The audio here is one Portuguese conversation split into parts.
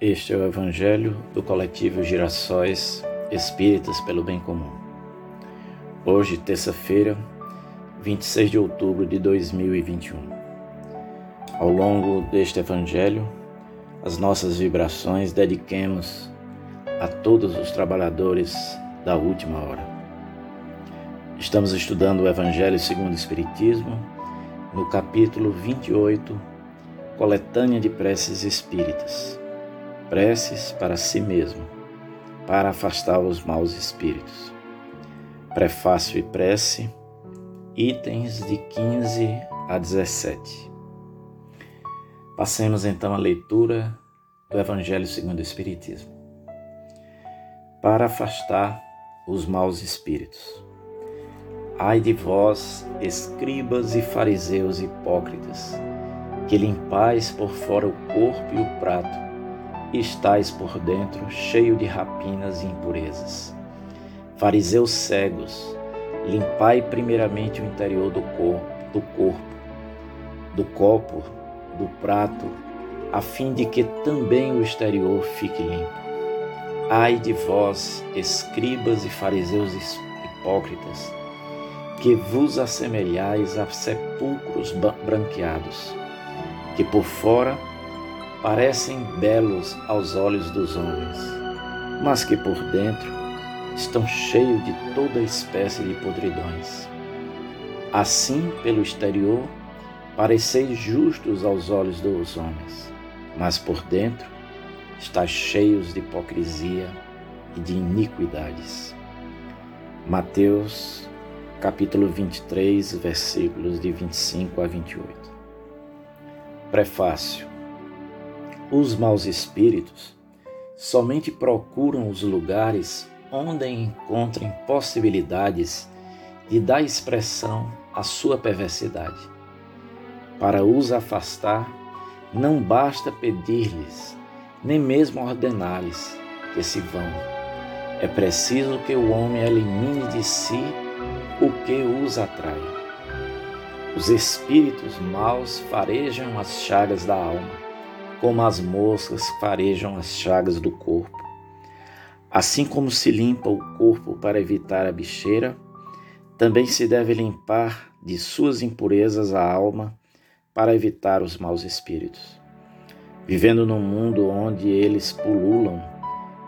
Este é o Evangelho do coletivo Girassóis Espíritas pelo Bem Comum. Hoje, terça-feira, 26 de outubro de 2021. Ao longo deste Evangelho, as nossas vibrações dediquemos a todos os trabalhadores da última hora. Estamos estudando o Evangelho segundo o Espiritismo, no capítulo 28, Coletânea de Preces Espíritas preces para si mesmo, para afastar os maus espíritos. Prefácio e prece, itens de 15 a 17. Passemos então à leitura do Evangelho segundo o Espiritismo. Para afastar os maus espíritos. Ai de vós, escribas e fariseus hipócritas, que limpais por fora o corpo e o prato, estais por dentro cheio de rapinas e impurezas. Fariseus cegos, limpai primeiramente o interior do corpo, do corpo, do copo, do prato, a fim de que também o exterior fique limpo. Ai de vós, escribas e fariseus hipócritas, que vos assemelhais a sepulcros branqueados, que por fora parecem belos aos olhos dos homens, mas que por dentro estão cheios de toda espécie de podridões. Assim, pelo exterior, pareceis justos aos olhos dos homens, mas por dentro estáis cheios de hipocrisia e de iniquidades. Mateus capítulo 23, versículos de 25 a 28. Prefácio os maus espíritos somente procuram os lugares onde encontrem possibilidades de dar expressão à sua perversidade. Para os afastar, não basta pedir-lhes, nem mesmo ordenar-lhes que se vão. É preciso que o homem elimine de si o que os atrai. Os espíritos maus farejam as chagas da alma como as moscas farejam as chagas do corpo. Assim como se limpa o corpo para evitar a bicheira, também se deve limpar de suas impurezas a alma para evitar os maus espíritos. Vivendo num mundo onde eles pululam,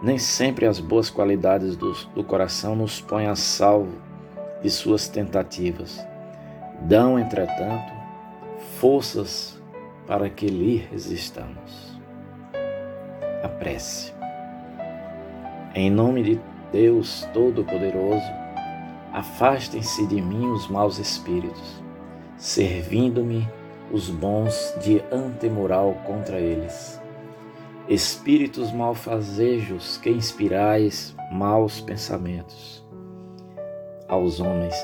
nem sempre as boas qualidades do, do coração nos põem a salvo de suas tentativas. Dão, entretanto, forças para que lhe resistamos. A prece. Em nome de Deus Todo-Poderoso, afastem-se de mim os maus espíritos, servindo-me os bons de antemoral contra eles. Espíritos malfazejos que inspirais maus pensamentos aos homens,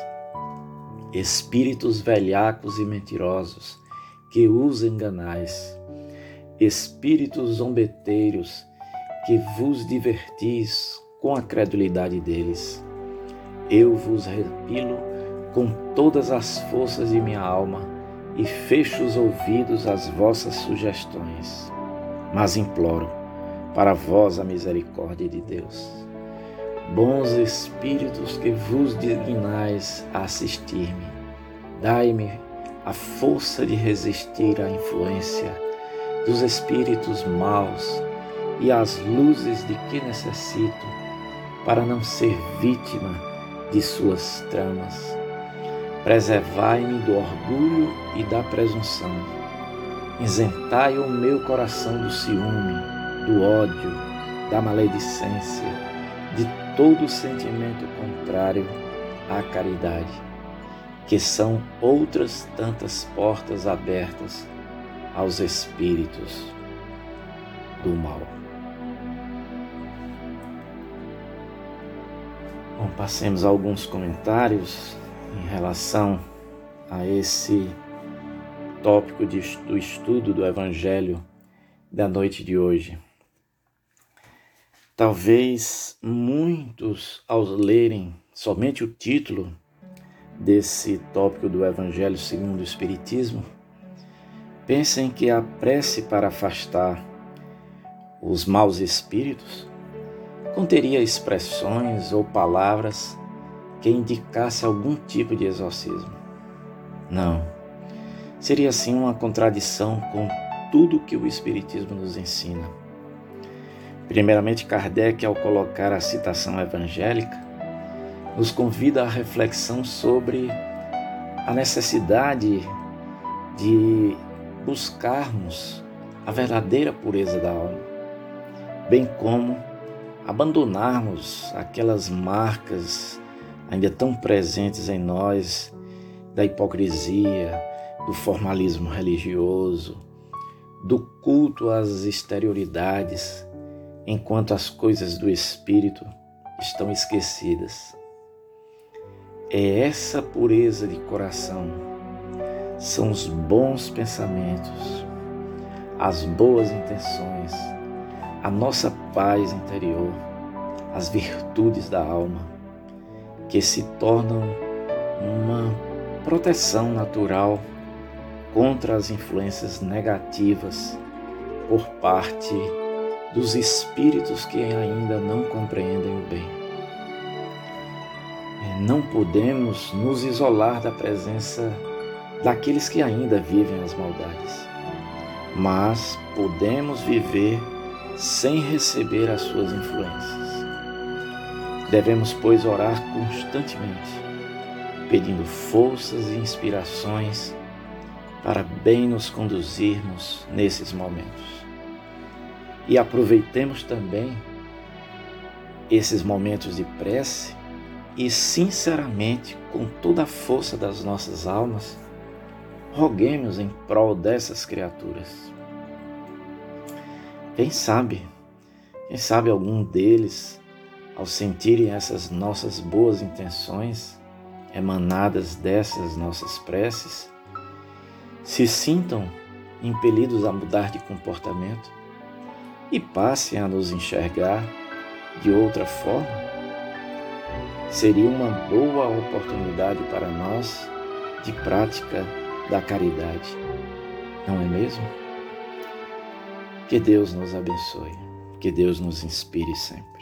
espíritos velhacos e mentirosos, que os enganais, espíritos zombeteiros, que vos divertis com a credulidade deles. Eu vos repilo com todas as forças de minha alma e fecho os ouvidos às vossas sugestões. Mas imploro para vós a misericórdia de Deus. Bons espíritos que vos dignais a assistir-me, dai-me a força de resistir à influência dos espíritos maus e às luzes de que necessito para não ser vítima de suas tramas. Preservai-me do orgulho e da presunção. Isentai o meu coração do ciúme, do ódio, da maledicência, de todo sentimento contrário à caridade que são outras tantas portas abertas aos espíritos do mal. Bom, passemos a alguns comentários em relação a esse tópico de, do estudo do Evangelho da noite de hoje. Talvez muitos, ao lerem somente o título desse tópico do Evangelho segundo o Espiritismo, pensem que a prece para afastar os maus espíritos, conteria expressões ou palavras que indicasse algum tipo de exorcismo. Não. Seria assim uma contradição com tudo que o Espiritismo nos ensina. Primeiramente, Kardec, ao colocar a citação evangélica, nos convida à reflexão sobre a necessidade de buscarmos a verdadeira pureza da alma, bem como abandonarmos aquelas marcas ainda tão presentes em nós da hipocrisia, do formalismo religioso, do culto às exterioridades, enquanto as coisas do espírito estão esquecidas. É essa pureza de coração, são os bons pensamentos, as boas intenções, a nossa paz interior, as virtudes da alma, que se tornam uma proteção natural contra as influências negativas por parte dos espíritos que ainda não compreendem o bem. Não podemos nos isolar da presença daqueles que ainda vivem as maldades, mas podemos viver sem receber as suas influências. Devemos, pois, orar constantemente, pedindo forças e inspirações para bem nos conduzirmos nesses momentos. E aproveitemos também esses momentos de prece e, sinceramente, com toda a força das nossas almas, roguemos em prol dessas criaturas. Quem sabe, quem sabe algum deles, ao sentirem essas nossas boas intenções emanadas dessas nossas preces, se sintam impelidos a mudar de comportamento e passem a nos enxergar de outra forma, seria uma boa oportunidade para nós de prática da caridade, não é mesmo? Que Deus nos abençoe, que Deus nos inspire sempre.